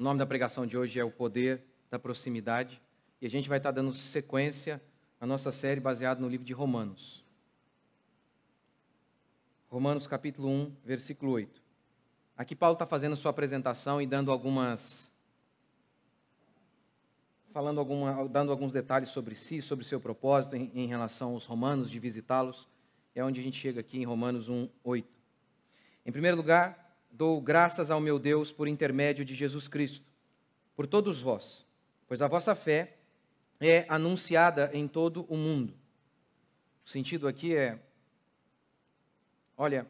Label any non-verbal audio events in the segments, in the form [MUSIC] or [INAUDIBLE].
O nome da pregação de hoje é O Poder da Proximidade. E a gente vai estar dando sequência à nossa série baseada no livro de Romanos. Romanos capítulo 1, versículo 8. Aqui Paulo está fazendo sua apresentação e dando algumas. falando alguma, dando alguns detalhes sobre si, sobre seu propósito em, em relação aos romanos, de visitá-los. É onde a gente chega aqui em Romanos 1, 8. Em primeiro lugar, dou graças ao meu Deus por intermédio de Jesus Cristo, por todos vós, pois a vossa fé é anunciada em todo o mundo. O sentido aqui é: olha,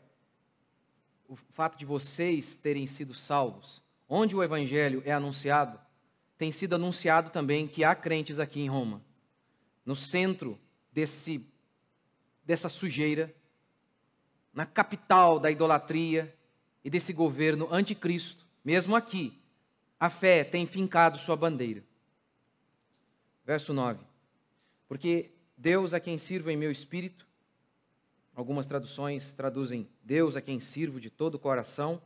o fato de vocês terem sido salvos, onde o evangelho é anunciado, tem sido anunciado também que há crentes aqui em Roma, no centro desse dessa sujeira, na capital da idolatria, e desse governo anticristo, mesmo aqui, a fé tem fincado sua bandeira. Verso 9. Porque Deus a quem sirvo em meu espírito, algumas traduções traduzem Deus a quem sirvo de todo o coração,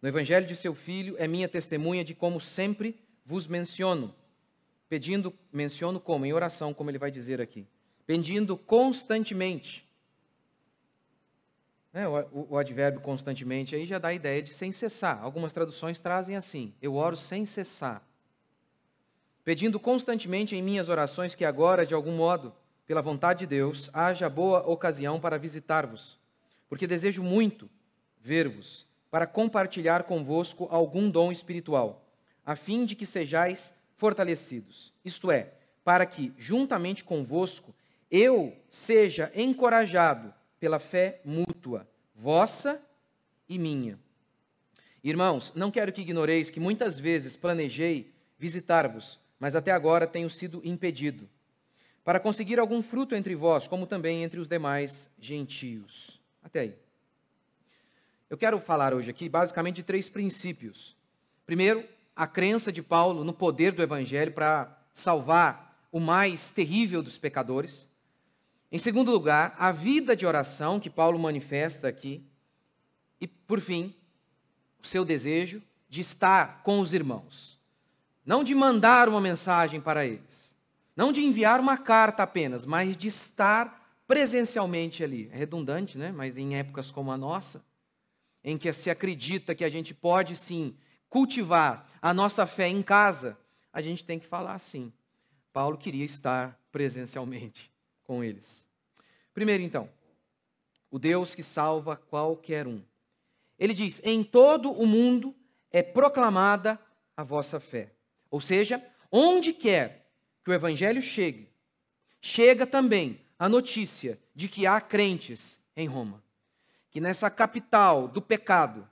no evangelho de seu filho é minha testemunha de como sempre vos menciono, pedindo, menciono como? Em oração, como ele vai dizer aqui, pedindo constantemente é, o, o, advérbio constantemente aí já dá a ideia de sem cessar. Algumas traduções trazem assim: eu oro sem cessar. Pedindo constantemente em minhas orações que agora, de algum modo, pela vontade de Deus, haja boa ocasião para visitar-vos, porque desejo muito ver-vos, para compartilhar convosco algum dom espiritual, a fim de que sejais fortalecidos. Isto é, para que, juntamente convosco, eu seja encorajado pela fé mútua, vossa e minha. Irmãos, não quero que ignoreis que muitas vezes planejei visitar-vos, mas até agora tenho sido impedido, para conseguir algum fruto entre vós, como também entre os demais gentios. Até aí. Eu quero falar hoje aqui basicamente de três princípios. Primeiro, a crença de Paulo no poder do evangelho para salvar o mais terrível dos pecadores. Em segundo lugar, a vida de oração que Paulo manifesta aqui. E, por fim, o seu desejo de estar com os irmãos. Não de mandar uma mensagem para eles. Não de enviar uma carta apenas, mas de estar presencialmente ali. É redundante, né? Mas em épocas como a nossa, em que se acredita que a gente pode sim cultivar a nossa fé em casa, a gente tem que falar assim. Paulo queria estar presencialmente com eles. Primeiro, então, o Deus que salva qualquer um. Ele diz: em todo o mundo é proclamada a vossa fé. Ou seja, onde quer que o evangelho chegue, chega também a notícia de que há crentes em Roma. Que nessa capital do pecado,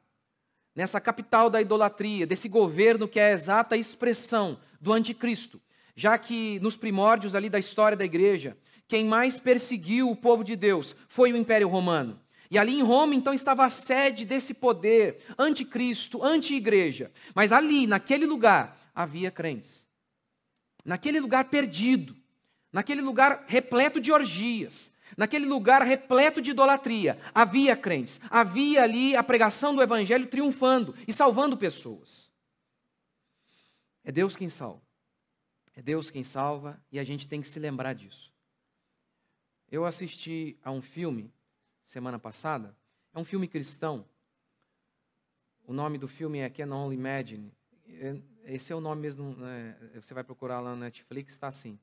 nessa capital da idolatria, desse governo que é a exata expressão do anticristo, já que nos primórdios ali da história da igreja, quem mais perseguiu o povo de Deus foi o Império Romano. E ali em Roma, então, estava a sede desse poder anticristo, anti-igreja. Mas ali, naquele lugar, havia crentes. Naquele lugar perdido, naquele lugar repleto de orgias, naquele lugar repleto de idolatria, havia crentes. Havia ali a pregação do evangelho triunfando e salvando pessoas. É Deus quem salva. É Deus quem salva e a gente tem que se lembrar disso. Eu assisti a um filme semana passada, é um filme cristão. O nome do filme é Can Only Imagine. É, esse é o nome mesmo, né? você vai procurar lá na Netflix, está assim.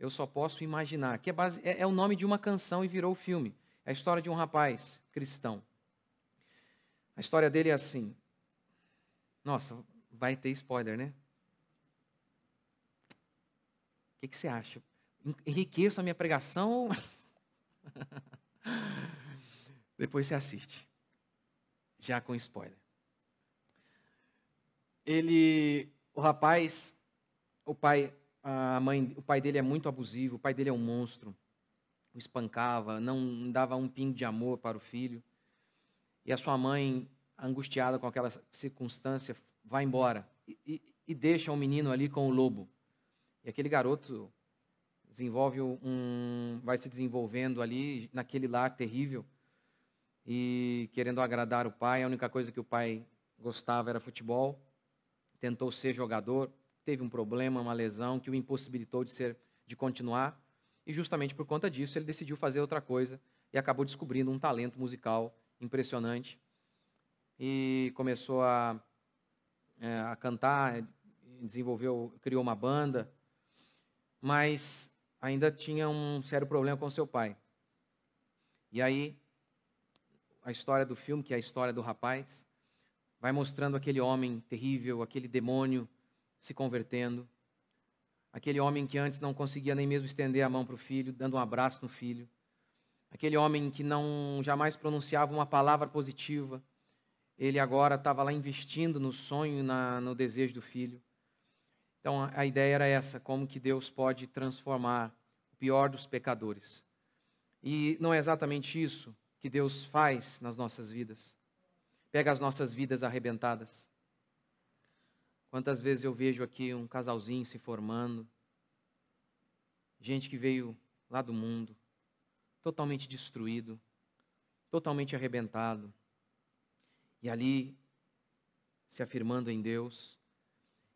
Eu só posso imaginar, que é, base, é, é o nome de uma canção e virou filme. É a história de um rapaz cristão. A história dele é assim. Nossa, vai ter spoiler, né? O que, que você acha? Enriqueço a minha pregação. [LAUGHS] Depois você assiste. Já com spoiler. Ele, o rapaz, o pai, a mãe, o pai dele é muito abusivo, o pai dele é um monstro. O espancava, não dava um pingo de amor para o filho. E a sua mãe, angustiada com aquela circunstância, vai embora e, e, e deixa o menino ali com o lobo. E aquele garoto desenvolve um, vai se desenvolvendo ali naquele lar terrível e querendo agradar o pai. A única coisa que o pai gostava era futebol. tentou ser jogador, teve um problema, uma lesão que o impossibilitou de ser de continuar, e justamente por conta disso ele decidiu fazer outra coisa e acabou descobrindo um talento musical impressionante e começou a, é, a cantar, desenvolveu, criou uma banda, mas ainda tinha um sério problema com seu pai. E aí a história do filme, que é a história do rapaz, vai mostrando aquele homem terrível, aquele demônio se convertendo, aquele homem que antes não conseguia nem mesmo estender a mão para o filho, dando um abraço no filho, aquele homem que não jamais pronunciava uma palavra positiva, ele agora estava lá investindo no sonho, na, no desejo do filho. Então a ideia era essa, como que Deus pode transformar o pior dos pecadores. E não é exatamente isso que Deus faz nas nossas vidas. Pega as nossas vidas arrebentadas. Quantas vezes eu vejo aqui um casalzinho se formando, gente que veio lá do mundo, totalmente destruído, totalmente arrebentado, e ali se afirmando em Deus,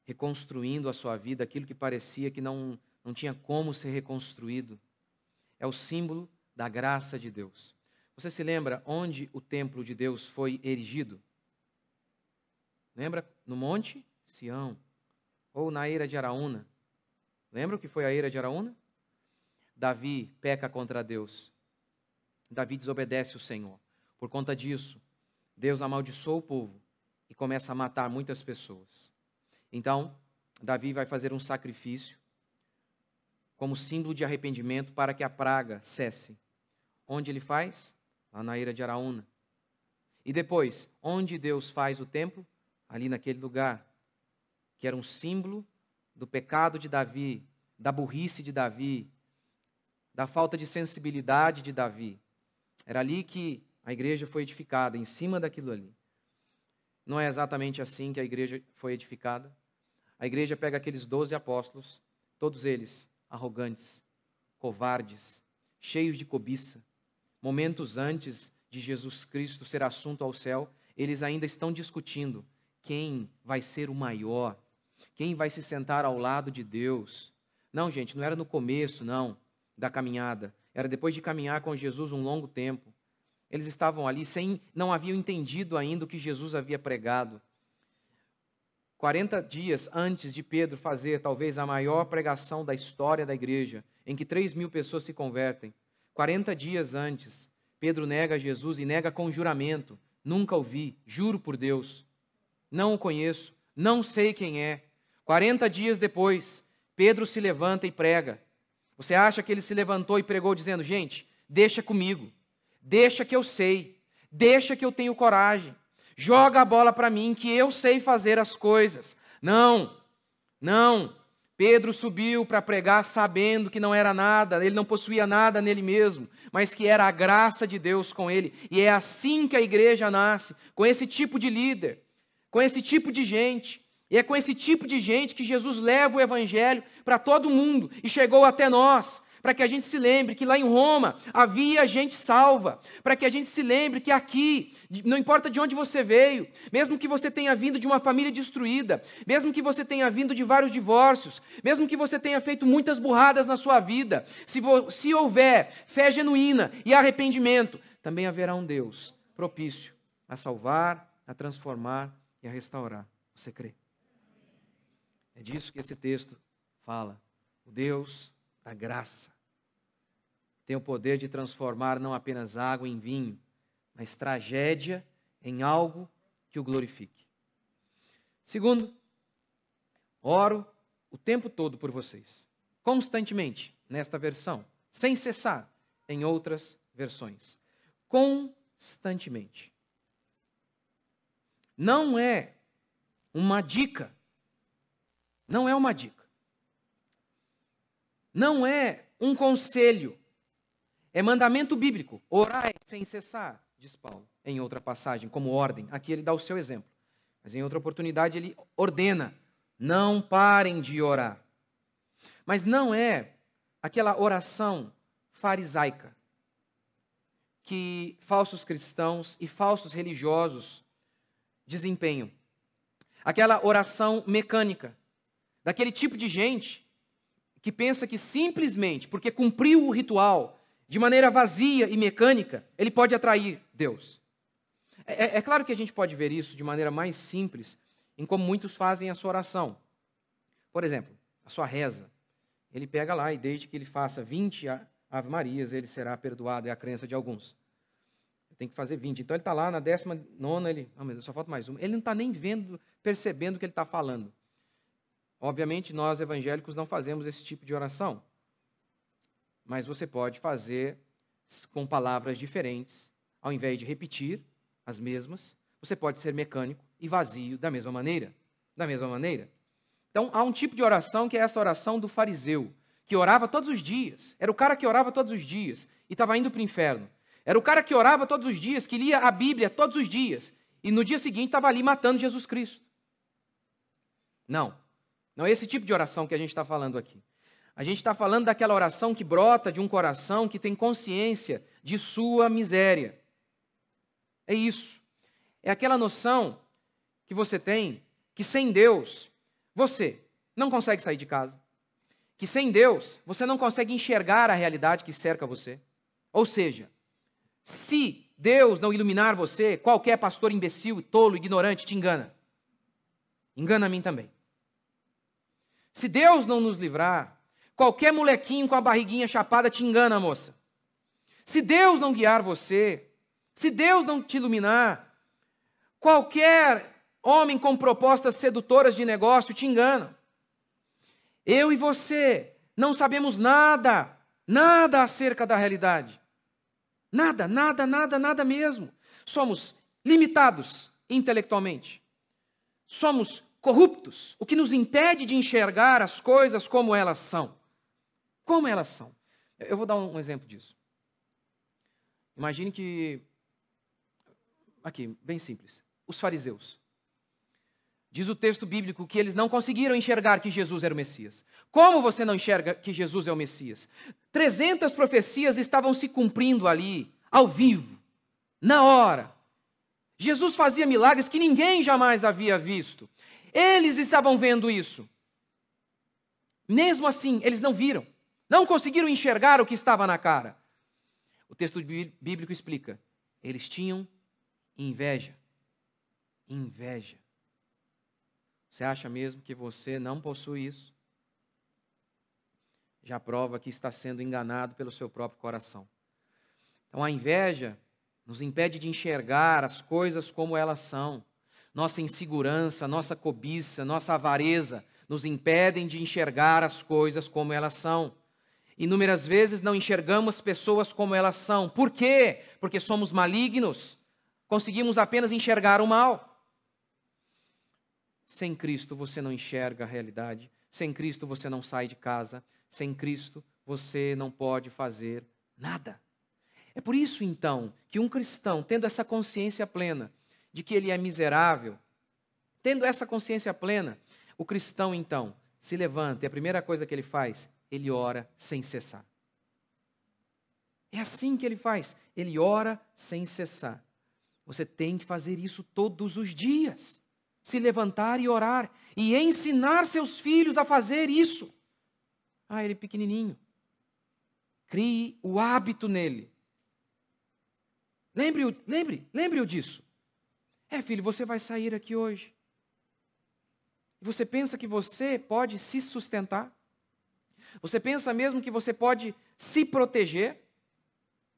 reconstruindo a sua vida, aquilo que parecia que não, não tinha como ser reconstruído. É o símbolo da graça de Deus. Você se lembra onde o templo de Deus foi erigido? Lembra? No Monte Sião. Ou na Eira de Araúna. Lembra o que foi a Eira de Araúna? Davi peca contra Deus. Davi desobedece o Senhor. Por conta disso, Deus amaldiçoou o povo e começa a matar muitas pessoas. Então, Davi vai fazer um sacrifício como símbolo de arrependimento para que a praga cesse. Onde ele faz? lá na Eira de Araúna. E depois, onde Deus faz o templo? Ali naquele lugar, que era um símbolo do pecado de Davi, da burrice de Davi, da falta de sensibilidade de Davi. Era ali que a igreja foi edificada, em cima daquilo ali. Não é exatamente assim que a igreja foi edificada. A igreja pega aqueles doze apóstolos, todos eles arrogantes, covardes, cheios de cobiça, momentos antes de Jesus Cristo ser assunto ao céu, eles ainda estão discutindo quem vai ser o maior, quem vai se sentar ao lado de Deus. Não, gente, não era no começo, não, da caminhada. Era depois de caminhar com Jesus um longo tempo. Eles estavam ali sem, não haviam entendido ainda o que Jesus havia pregado. 40 dias antes de Pedro fazer talvez a maior pregação da história da igreja, em que 3 mil pessoas se convertem, 40 dias antes, Pedro nega Jesus e nega com juramento: Nunca o vi, juro por Deus. Não o conheço, não sei quem é. 40 dias depois, Pedro se levanta e prega. Você acha que ele se levantou e pregou dizendo: Gente, deixa comigo, deixa que eu sei, deixa que eu tenho coragem, joga a bola para mim que eu sei fazer as coisas. Não, não. Pedro subiu para pregar sabendo que não era nada, ele não possuía nada nele mesmo, mas que era a graça de Deus com ele. E é assim que a igreja nasce, com esse tipo de líder, com esse tipo de gente. E é com esse tipo de gente que Jesus leva o evangelho para todo mundo e chegou até nós para que a gente se lembre que lá em Roma havia gente salva, para que a gente se lembre que aqui, não importa de onde você veio, mesmo que você tenha vindo de uma família destruída, mesmo que você tenha vindo de vários divórcios, mesmo que você tenha feito muitas burradas na sua vida, se, se houver fé genuína e arrependimento, também haverá um Deus propício a salvar, a transformar e a restaurar. Você crê? É disso que esse texto fala. O Deus da graça tem o poder de transformar não apenas água em vinho, mas tragédia em algo que o glorifique. Segundo, oro o tempo todo por vocês, constantemente, nesta versão, sem cessar em outras versões. Constantemente. Não é uma dica. Não é uma dica. Não é um conselho é mandamento bíblico. Orai sem cessar, diz Paulo, em outra passagem, como ordem. Aqui ele dá o seu exemplo. Mas em outra oportunidade ele ordena: não parem de orar. Mas não é aquela oração farisaica que falsos cristãos e falsos religiosos desempenham. aquela oração mecânica, daquele tipo de gente que pensa que simplesmente porque cumpriu o ritual de maneira vazia e mecânica, ele pode atrair Deus. É, é, é, claro que a gente pode ver isso de maneira mais simples em como muitos fazem a sua oração. Por exemplo, a sua reza. Ele pega lá e desde que ele faça 20 Ave Marias, ele será perdoado, é a crença de alguns. Tem que fazer 20. Então ele está lá na décima nona, ele, meu Deus, só falta mais uma. Ele não está nem vendo, percebendo o que ele está falando. Obviamente, nós evangélicos não fazemos esse tipo de oração. Mas você pode fazer com palavras diferentes, ao invés de repetir as mesmas, você pode ser mecânico e vazio da mesma maneira. Da mesma maneira. Então, há um tipo de oração que é essa oração do fariseu, que orava todos os dias. Era o cara que orava todos os dias e estava indo para o inferno. Era o cara que orava todos os dias, que lia a Bíblia todos os dias e no dia seguinte estava ali matando Jesus Cristo. Não. Não é esse tipo de oração que a gente está falando aqui. A gente está falando daquela oração que brota de um coração que tem consciência de sua miséria. É isso. É aquela noção que você tem que sem Deus você não consegue sair de casa. Que sem Deus você não consegue enxergar a realidade que cerca você. Ou seja, se Deus não iluminar você, qualquer pastor imbecil, tolo, ignorante te engana. Engana a mim também. Se Deus não nos livrar, qualquer molequinho com a barriguinha chapada te engana, moça. Se Deus não guiar você, se Deus não te iluminar, qualquer homem com propostas sedutoras de negócio te engana. Eu e você não sabemos nada, nada acerca da realidade. Nada, nada, nada, nada mesmo. Somos limitados intelectualmente. Somos corruptos, o que nos impede de enxergar as coisas como elas são. Como elas são. Eu vou dar um exemplo disso. Imagine que. Aqui, bem simples. Os fariseus. Diz o texto bíblico que eles não conseguiram enxergar que Jesus era o Messias. Como você não enxerga que Jesus é o Messias? 300 profecias estavam se cumprindo ali, ao vivo, na hora. Jesus fazia milagres que ninguém jamais havia visto. Eles estavam vendo isso. Mesmo assim, eles não viram. Não conseguiram enxergar o que estava na cara. O texto bíblico explica. Eles tinham inveja. Inveja. Você acha mesmo que você não possui isso? Já prova que está sendo enganado pelo seu próprio coração. Então a inveja nos impede de enxergar as coisas como elas são nossa insegurança, nossa cobiça, nossa avareza nos impedem de enxergar as coisas como elas são. Inúmeras vezes não enxergamos pessoas como elas são. Por quê? Porque somos malignos. Conseguimos apenas enxergar o mal. Sem Cristo você não enxerga a realidade. Sem Cristo você não sai de casa. Sem Cristo você não pode fazer nada. É por isso, então, que um cristão, tendo essa consciência plena de que ele é miserável, tendo essa consciência plena, o cristão então se levanta e a primeira coisa que ele faz, ele ora sem cessar. É assim que ele faz, ele ora sem cessar. Você tem que fazer isso todos os dias. Se levantar e orar e ensinar seus filhos a fazer isso. Ah, ele é pequenininho. Crie o hábito nele. Lembre-o, lembre, lembre-o disso. É, filho, você vai sair aqui hoje. Você pensa que você pode se sustentar? Você pensa mesmo que você pode se proteger?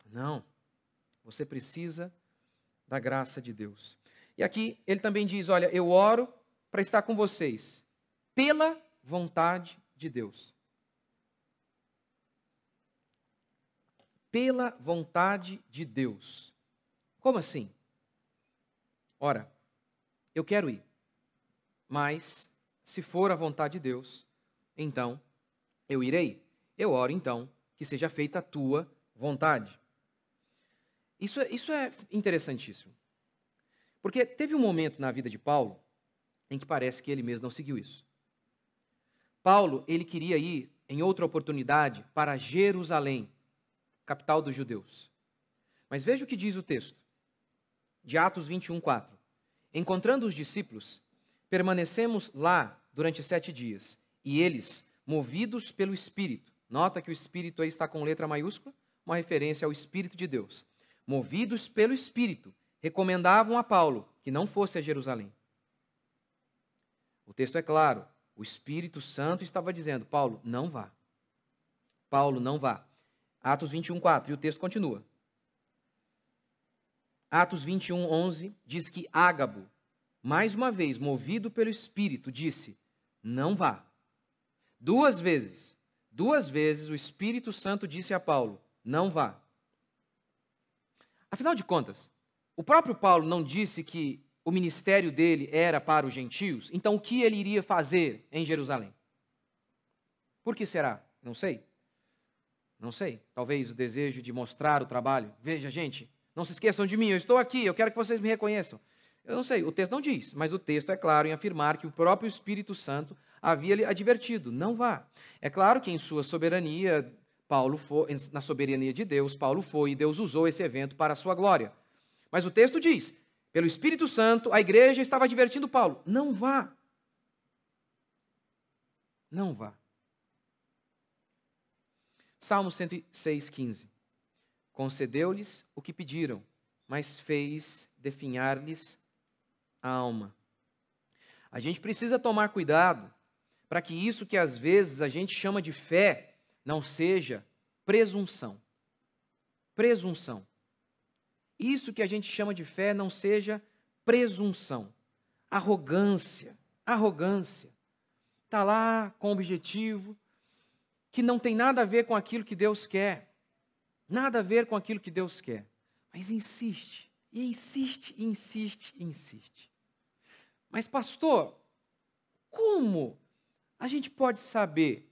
Não. Você precisa da graça de Deus. E aqui ele também diz: Olha, eu oro para estar com vocês, pela vontade de Deus. Pela vontade de Deus. Como assim? Ora, eu quero ir, mas se for a vontade de Deus, então eu irei. Eu oro então que seja feita a tua vontade. Isso é, isso é interessantíssimo. Porque teve um momento na vida de Paulo em que parece que ele mesmo não seguiu isso. Paulo, ele queria ir em outra oportunidade para Jerusalém, capital dos judeus. Mas veja o que diz o texto de Atos 21, 4. Encontrando os discípulos, Permanecemos lá durante sete dias, e eles, movidos pelo Espírito, nota que o Espírito aí está com letra maiúscula, uma referência ao Espírito de Deus. Movidos pelo Espírito, recomendavam a Paulo que não fosse a Jerusalém. O texto é claro, o Espírito Santo estava dizendo: Paulo, não vá. Paulo, não vá. Atos 21, 4. E o texto continua. Atos 21, 11 diz que Ágabo, mais uma vez, movido pelo Espírito, disse: Não vá. Duas vezes, duas vezes o Espírito Santo disse a Paulo: Não vá. Afinal de contas, o próprio Paulo não disse que o ministério dele era para os gentios, então o que ele iria fazer em Jerusalém? Por que será? Não sei. Não sei. Talvez o desejo de mostrar o trabalho. Veja, gente, não se esqueçam de mim, eu estou aqui, eu quero que vocês me reconheçam. Eu não sei, o texto não diz, mas o texto é claro em afirmar que o próprio Espírito Santo havia lhe advertido: não vá. É claro que em sua soberania, Paulo foi, na soberania de Deus, Paulo foi e Deus usou esse evento para a sua glória. Mas o texto diz: pelo Espírito Santo, a igreja estava advertindo Paulo: não vá. Não vá. Salmo 106, 15. Concedeu-lhes o que pediram, mas fez definhar-lhes a alma. A gente precisa tomar cuidado para que isso que às vezes a gente chama de fé não seja presunção. Presunção isso que a gente chama de fé não seja presunção, arrogância, arrogância. Está lá com objetivo que não tem nada a ver com aquilo que Deus quer, nada a ver com aquilo que Deus quer, mas insiste, e insiste, insiste, insiste. Mas, pastor, como a gente pode saber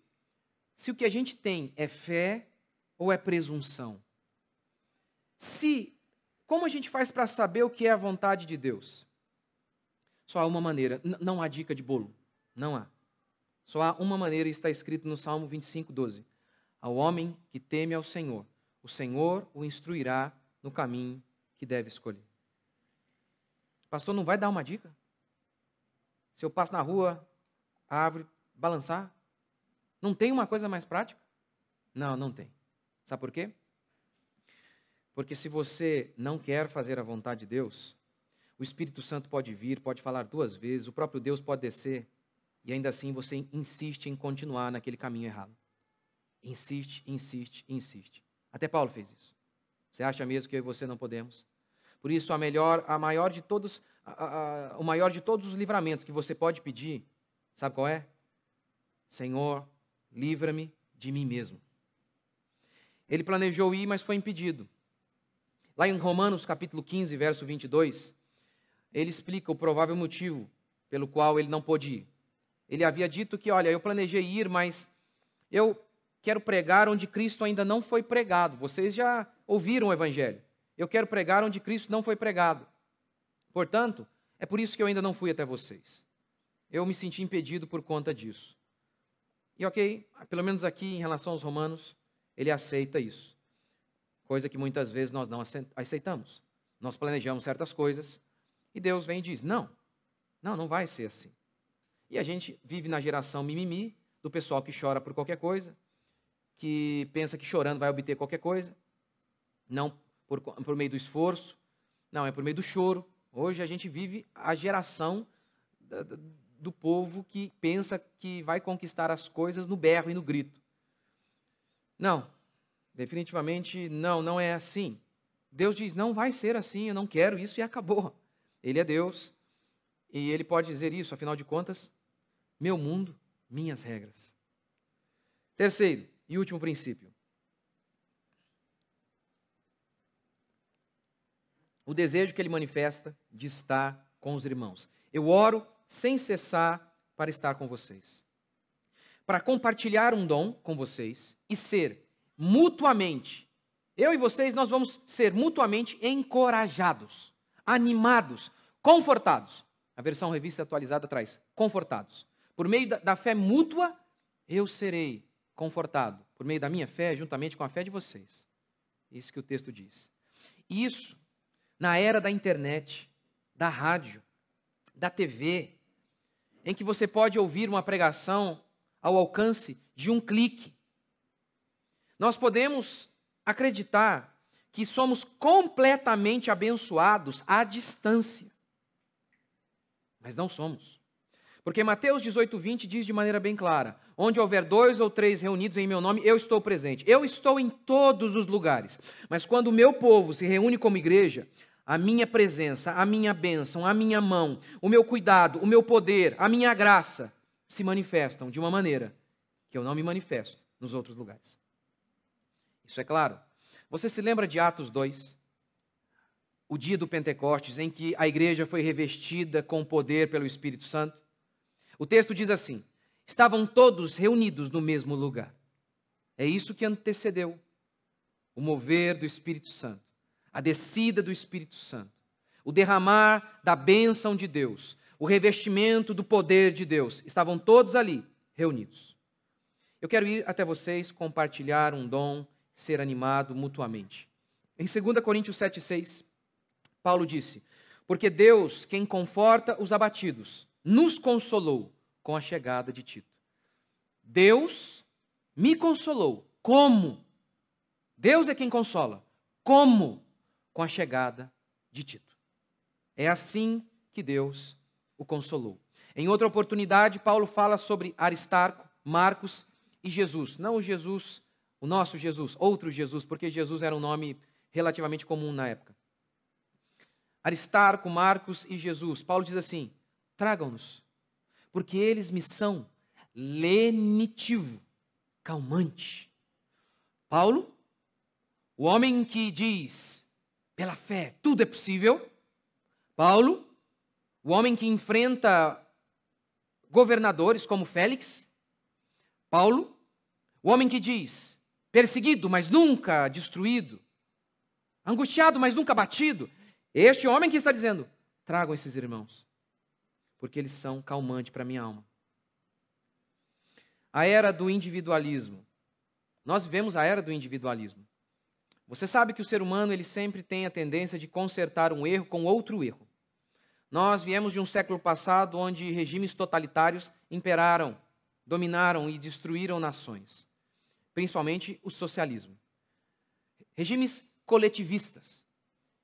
se o que a gente tem é fé ou é presunção? Se como a gente faz para saber o que é a vontade de Deus? Só há uma maneira, não há dica de bolo, não há. Só há uma maneira, e está escrito no Salmo 25, 12. Ao homem que teme ao Senhor, o Senhor o instruirá no caminho que deve escolher. Pastor, não vai dar uma dica? Se eu passo na rua, a árvore balançar? Não tem uma coisa mais prática? Não, não tem. Sabe por quê? Porque se você não quer fazer a vontade de Deus, o Espírito Santo pode vir, pode falar duas vezes, o próprio Deus pode descer, e ainda assim você insiste em continuar naquele caminho errado. Insiste, insiste, insiste. Até Paulo fez isso. Você acha mesmo que eu e você não podemos? Por isso, a melhor, a maior de todos, a, a, o maior de todos os livramentos que você pode pedir, sabe qual é? Senhor, livra-me de mim mesmo. Ele planejou ir, mas foi impedido. Lá em Romanos capítulo 15, verso 22, ele explica o provável motivo pelo qual ele não pôde ir. Ele havia dito que, olha, eu planejei ir, mas eu quero pregar onde Cristo ainda não foi pregado. Vocês já ouviram o evangelho. Eu quero pregar onde Cristo não foi pregado. Portanto, é por isso que eu ainda não fui até vocês. Eu me senti impedido por conta disso. E ok, pelo menos aqui em relação aos romanos, ele aceita isso coisa que muitas vezes nós não aceitamos. Nós planejamos certas coisas e Deus vem e diz: não, não, não vai ser assim. E a gente vive na geração mimimi, do pessoal que chora por qualquer coisa, que pensa que chorando vai obter qualquer coisa, não por, por meio do esforço, não, é por meio do choro. Hoje a gente vive a geração do povo que pensa que vai conquistar as coisas no berro e no grito. Não, Definitivamente não, não é assim. Deus diz: não vai ser assim, eu não quero isso e acabou. Ele é Deus e ele pode dizer isso, afinal de contas, meu mundo, minhas regras. Terceiro e último princípio. O desejo que ele manifesta de estar com os irmãos. Eu oro sem cessar para estar com vocês. Para compartilhar um dom com vocês e ser mutuamente. Eu e vocês, nós vamos ser mutuamente encorajados, animados, confortados. A versão revista atualizada traz confortados. Por meio da, fé mútua, eu serei confortado. Por meio da minha fé, juntamente com a fé de vocês. Isso que o texto diz. Isso, na era da internet, da rádio, da TV, em que você pode ouvir uma pregação ao alcance de um clique. Nós podemos acreditar que somos completamente abençoados à distância. Mas não somos. Porque Mateus 18, 20 diz de maneira bem clara: Onde houver dois ou três reunidos em meu nome, eu estou presente. Eu estou em todos os lugares. Mas quando o meu povo se reúne como igreja, a minha presença, a minha bênção, a minha mão, o meu cuidado, o meu poder, a minha graça se manifestam de uma maneira que eu não me manifesto nos outros lugares. Isso é claro. Você se lembra de Atos 2? O dia do Pentecostes, em que a igreja foi revestida com poder pelo Espírito Santo? O texto diz assim: estavam todos reunidos no mesmo lugar. É isso que antecedeu o mover do Espírito Santo a descida do Espírito Santo, o derramar da bênção de Deus, o revestimento do poder de Deus. Estavam todos ali reunidos. Eu quero ir até vocês compartilhar um dom, ser animado mutuamente. Em 2 Coríntios 7,6, Paulo disse: Porque Deus, quem conforta os abatidos, nos consolou com a chegada de Tito. Deus me consolou. Como? Deus é quem consola. Como? Com a chegada de Tito. É assim que Deus o consolou. Em outra oportunidade, Paulo fala sobre Aristarco, Marcos e Jesus. Não o Jesus, o nosso Jesus, outro Jesus, porque Jesus era um nome relativamente comum na época. Aristarco, Marcos e Jesus. Paulo diz assim: tragam-nos, porque eles me são lenitivo, calmante. Paulo, o homem que diz pela fé, tudo é possível. Paulo, o homem que enfrenta governadores como Félix. Paulo, o homem que diz: perseguido, mas nunca destruído. Angustiado, mas nunca batido. Este homem que está dizendo: tragam esses irmãos, porque eles são calmante para minha alma. A era do individualismo. Nós vivemos a era do individualismo. Você sabe que o ser humano ele sempre tem a tendência de consertar um erro com outro erro. Nós viemos de um século passado onde regimes totalitários imperaram, dominaram e destruíram nações, principalmente o socialismo. Regimes coletivistas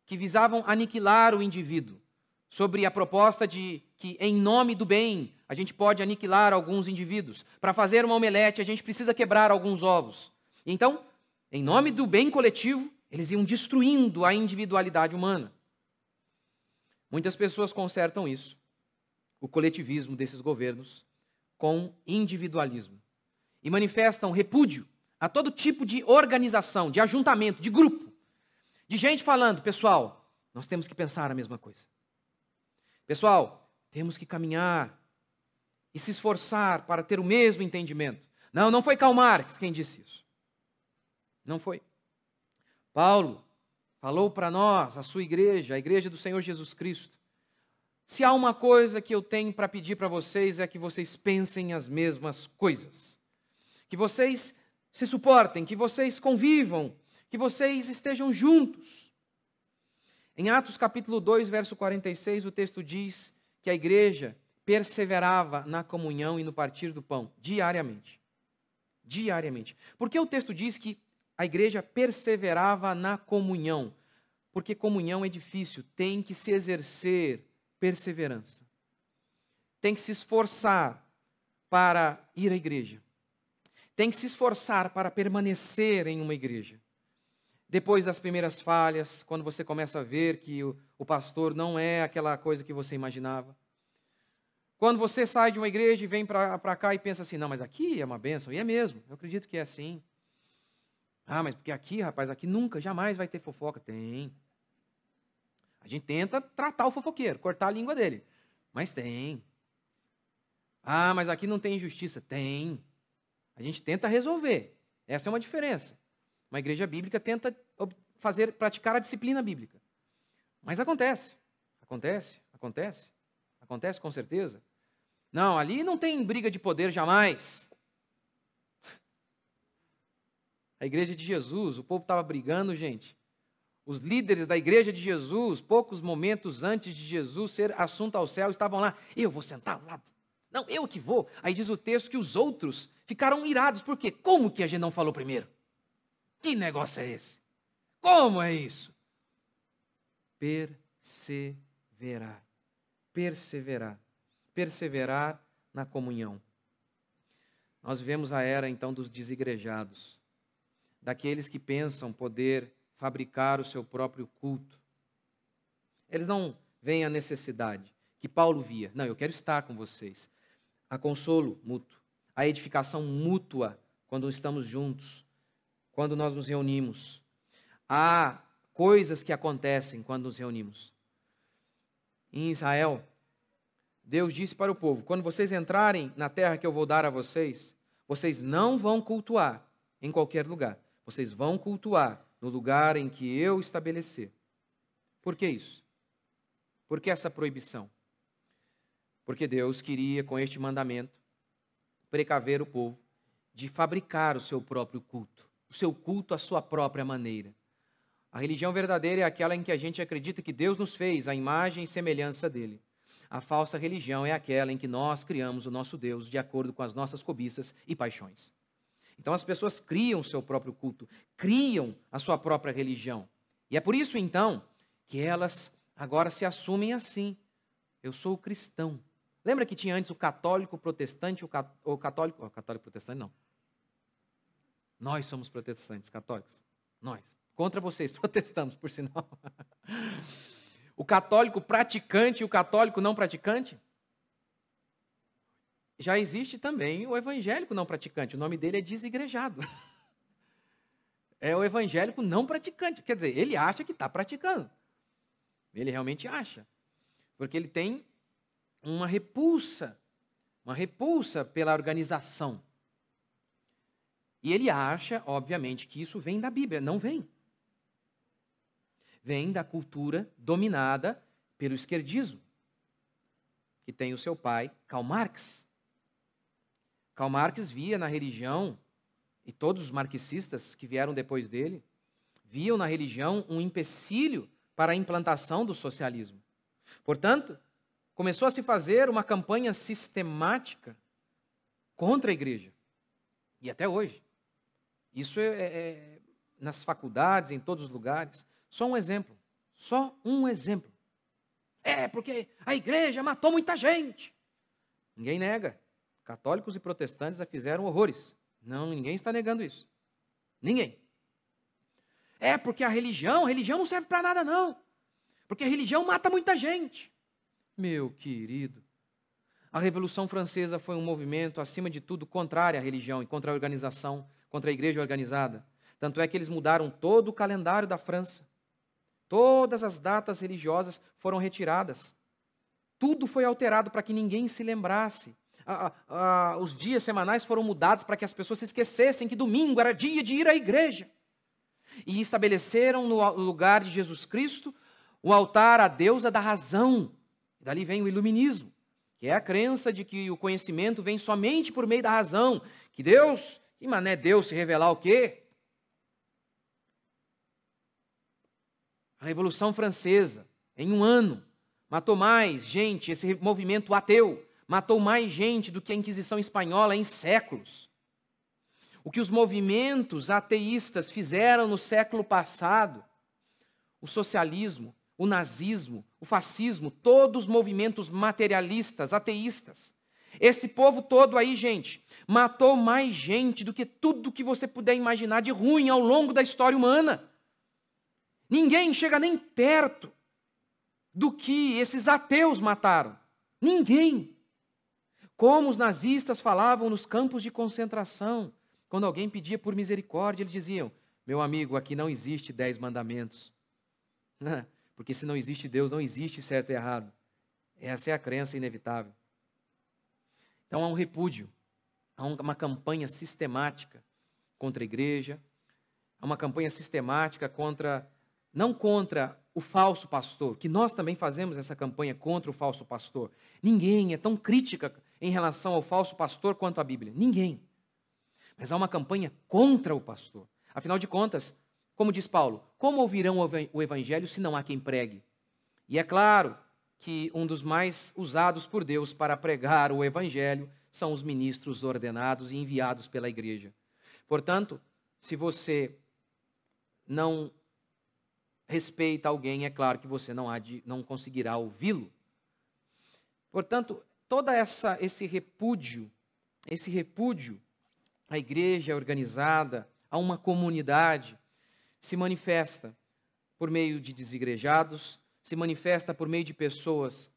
que visavam aniquilar o indivíduo, sobre a proposta de que, em nome do bem, a gente pode aniquilar alguns indivíduos. Para fazer uma omelete, a gente precisa quebrar alguns ovos. Então, em nome do bem coletivo, eles iam destruindo a individualidade humana. Muitas pessoas consertam isso, o coletivismo desses governos, com individualismo. E manifestam repúdio a todo tipo de organização, de ajuntamento, de grupo, de gente falando, pessoal, nós temos que pensar a mesma coisa. Pessoal, temos que caminhar e se esforçar para ter o mesmo entendimento. Não, não foi Karl Marx quem disse isso. Não foi. Paulo falou para nós, a sua igreja, a igreja do Senhor Jesus Cristo. Se há uma coisa que eu tenho para pedir para vocês é que vocês pensem as mesmas coisas. Que vocês se suportem, que vocês convivam, que vocês estejam juntos. Em Atos capítulo 2, verso 46, o texto diz que a igreja perseverava na comunhão e no partir do pão, diariamente. Diariamente. Porque o texto diz que a igreja perseverava na comunhão, porque comunhão é difícil, tem que se exercer perseverança. Tem que se esforçar para ir à igreja. Tem que se esforçar para permanecer em uma igreja. Depois das primeiras falhas, quando você começa a ver que o, o pastor não é aquela coisa que você imaginava. Quando você sai de uma igreja e vem para cá e pensa assim, não, mas aqui é uma bênção, e é mesmo, eu acredito que é assim. Ah, mas porque aqui, rapaz, aqui nunca, jamais vai ter fofoca. Tem. A gente tenta tratar o fofoqueiro, cortar a língua dele. Mas tem. Ah, mas aqui não tem injustiça. Tem. A gente tenta resolver. Essa é uma diferença. Uma igreja bíblica tenta fazer, praticar a disciplina bíblica. Mas acontece. Acontece, acontece. Acontece com certeza. Não, ali não tem briga de poder jamais. A igreja de Jesus, o povo estava brigando, gente. Os líderes da igreja de Jesus, poucos momentos antes de Jesus ser assunto ao céu, estavam lá. Eu vou sentar ao lado Não, eu que vou. Aí diz o texto que os outros ficaram irados. Por quê? Como que a gente não falou primeiro? Que negócio é esse? Como é isso? Perseverar. Perseverar. Perseverar na comunhão. Nós vivemos a era então dos desigrejados, daqueles que pensam poder fabricar o seu próprio culto. Eles não veem a necessidade que Paulo via. Não, eu quero estar com vocês. A consolo mútuo, a edificação mútua quando estamos juntos, quando nós nos reunimos. Há coisas que acontecem quando nos reunimos. Em Israel, Deus disse para o povo: quando vocês entrarem na terra que eu vou dar a vocês, vocês não vão cultuar em qualquer lugar. Vocês vão cultuar no lugar em que eu estabelecer. Por que isso? Por que essa proibição? Porque Deus queria, com este mandamento, precaver o povo de fabricar o seu próprio culto, o seu culto à sua própria maneira. A religião verdadeira é aquela em que a gente acredita que Deus nos fez a imagem e semelhança dele. A falsa religião é aquela em que nós criamos o nosso Deus de acordo com as nossas cobiças e paixões. Então as pessoas criam o seu próprio culto, criam a sua própria religião. E é por isso então que elas agora se assumem assim. Eu sou cristão. Lembra que tinha antes o católico, o protestante, o, católico, o católico protestante não. Nós somos protestantes, católicos. Nós. Contra vocês, [LAUGHS] protestamos, por sinal. O católico praticante e o católico não praticante? Já existe também o evangélico não praticante. O nome dele é desigrejado. [LAUGHS] É o evangélico não praticante. Quer dizer, ele acha que está praticando. Ele realmente acha. Porque ele tem uma repulsa, uma repulsa pela organização. E ele acha, obviamente, que isso vem da Bíblia. Não vem. Vem da cultura dominada pelo esquerdismo, que tem o seu pai, Karl Marx. Karl Marx via na religião, e todos os marxistas que vieram depois dele, viam na religião um empecilho para a implantação do socialismo. Portanto, começou a se fazer uma campanha sistemática contra a igreja. E até hoje. Isso é, é, é, nas faculdades, em todos os lugares. Só um exemplo. Só um exemplo. É, porque a igreja matou muita gente. Ninguém nega. Católicos e protestantes já fizeram horrores. Não, ninguém está negando isso. Ninguém. É porque a religião, a religião não serve para nada, não. Porque a religião mata muita gente. Meu querido, a Revolução Francesa foi um movimento, acima de tudo, contrário à religião e contra a organização, contra a igreja organizada. Tanto é que eles mudaram todo o calendário da França. Todas as datas religiosas foram retiradas. Tudo foi alterado para que ninguém se lembrasse. Os dias semanais foram mudados para que as pessoas se esquecessem que domingo era dia de ir à igreja. E estabeleceram no lugar de Jesus Cristo o altar à deusa da razão, Dali vem o iluminismo, que é a crença de que o conhecimento vem somente por meio da razão, que Deus, que mané Deus se revelar o quê? A Revolução Francesa, em um ano, matou mais gente, esse movimento ateu, matou mais gente do que a Inquisição Espanhola em séculos. O que os movimentos ateístas fizeram no século passado, o socialismo, o nazismo, o fascismo, todos os movimentos materialistas, ateístas. Esse povo todo aí, gente, matou mais gente do que tudo que você puder imaginar de ruim ao longo da história humana. Ninguém chega nem perto do que esses ateus mataram. Ninguém. Como os nazistas falavam nos campos de concentração, quando alguém pedia por misericórdia, eles diziam: Meu amigo, aqui não existe dez mandamentos. [LAUGHS] Porque se não existe Deus, não existe certo e errado. Essa é a crença inevitável. Então há um repúdio, há uma campanha sistemática contra a igreja, há uma campanha sistemática contra, não contra o falso pastor, que nós também fazemos essa campanha contra o falso pastor. Ninguém é tão crítica em relação ao falso pastor quanto a Bíblia. Ninguém. Mas há uma campanha contra o pastor. Afinal de contas, como diz Paulo, como ouvirão o evangelho se não há quem pregue? E é claro que um dos mais usados por Deus para pregar o evangelho são os ministros ordenados e enviados pela igreja. Portanto, se você não respeita alguém, é claro que você não, de, não conseguirá ouvi-lo. Portanto, toda essa esse repúdio, esse repúdio à igreja organizada, a uma comunidade, se manifesta por meio de desigrejados, se manifesta por meio de pessoas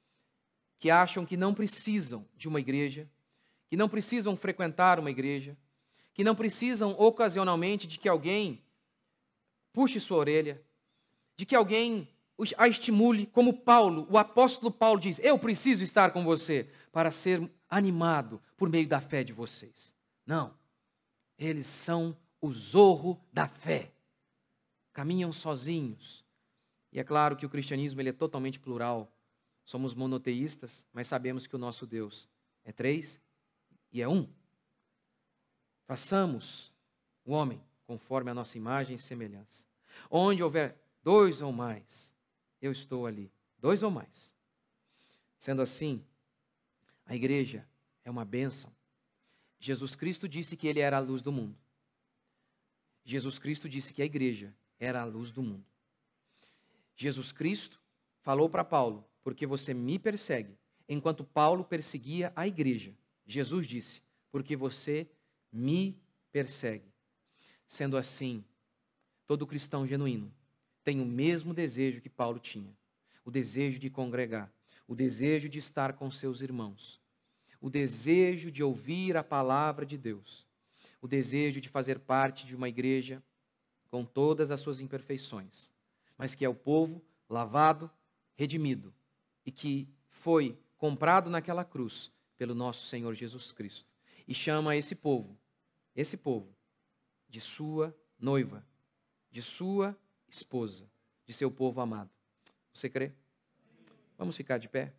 que acham que não precisam de uma igreja, que não precisam frequentar uma igreja, que não precisam ocasionalmente de que alguém puxe sua orelha, de que alguém a estimule, como Paulo, o apóstolo Paulo diz: Eu preciso estar com você para ser animado por meio da fé de vocês. Não, eles são o zorro da fé, caminham sozinhos. E é claro que o cristianismo ele é totalmente plural. Somos monoteístas, mas sabemos que o nosso Deus é três e é um. Façamos o homem conforme a nossa imagem e semelhança. Onde houver dois ou mais, eu estou ali. Dois ou mais. Sendo assim, a igreja é uma bênção. Jesus Cristo disse que ele era a luz do mundo. Jesus Cristo disse que a igreja era a luz do mundo. Jesus Cristo falou para Paulo: Porque você me persegue, enquanto Paulo perseguia a igreja. Jesus disse: Porque você me persegue. Sendo assim, todo cristão genuíno tem o mesmo desejo que Paulo tinha: o desejo de congregar, o desejo de estar com seus irmãos, o desejo de ouvir a palavra de Deus, o desejo de fazer parte de uma igreja com todas as suas imperfeições, mas que é o povo lavado, redimido e que foi comprado naquela cruz pelo nosso Senhor Jesus Cristo. E chama esse povo, esse povo, de sua noiva, de sua esposa, de seu povo amado. Você crê? Vamos ficar de pé?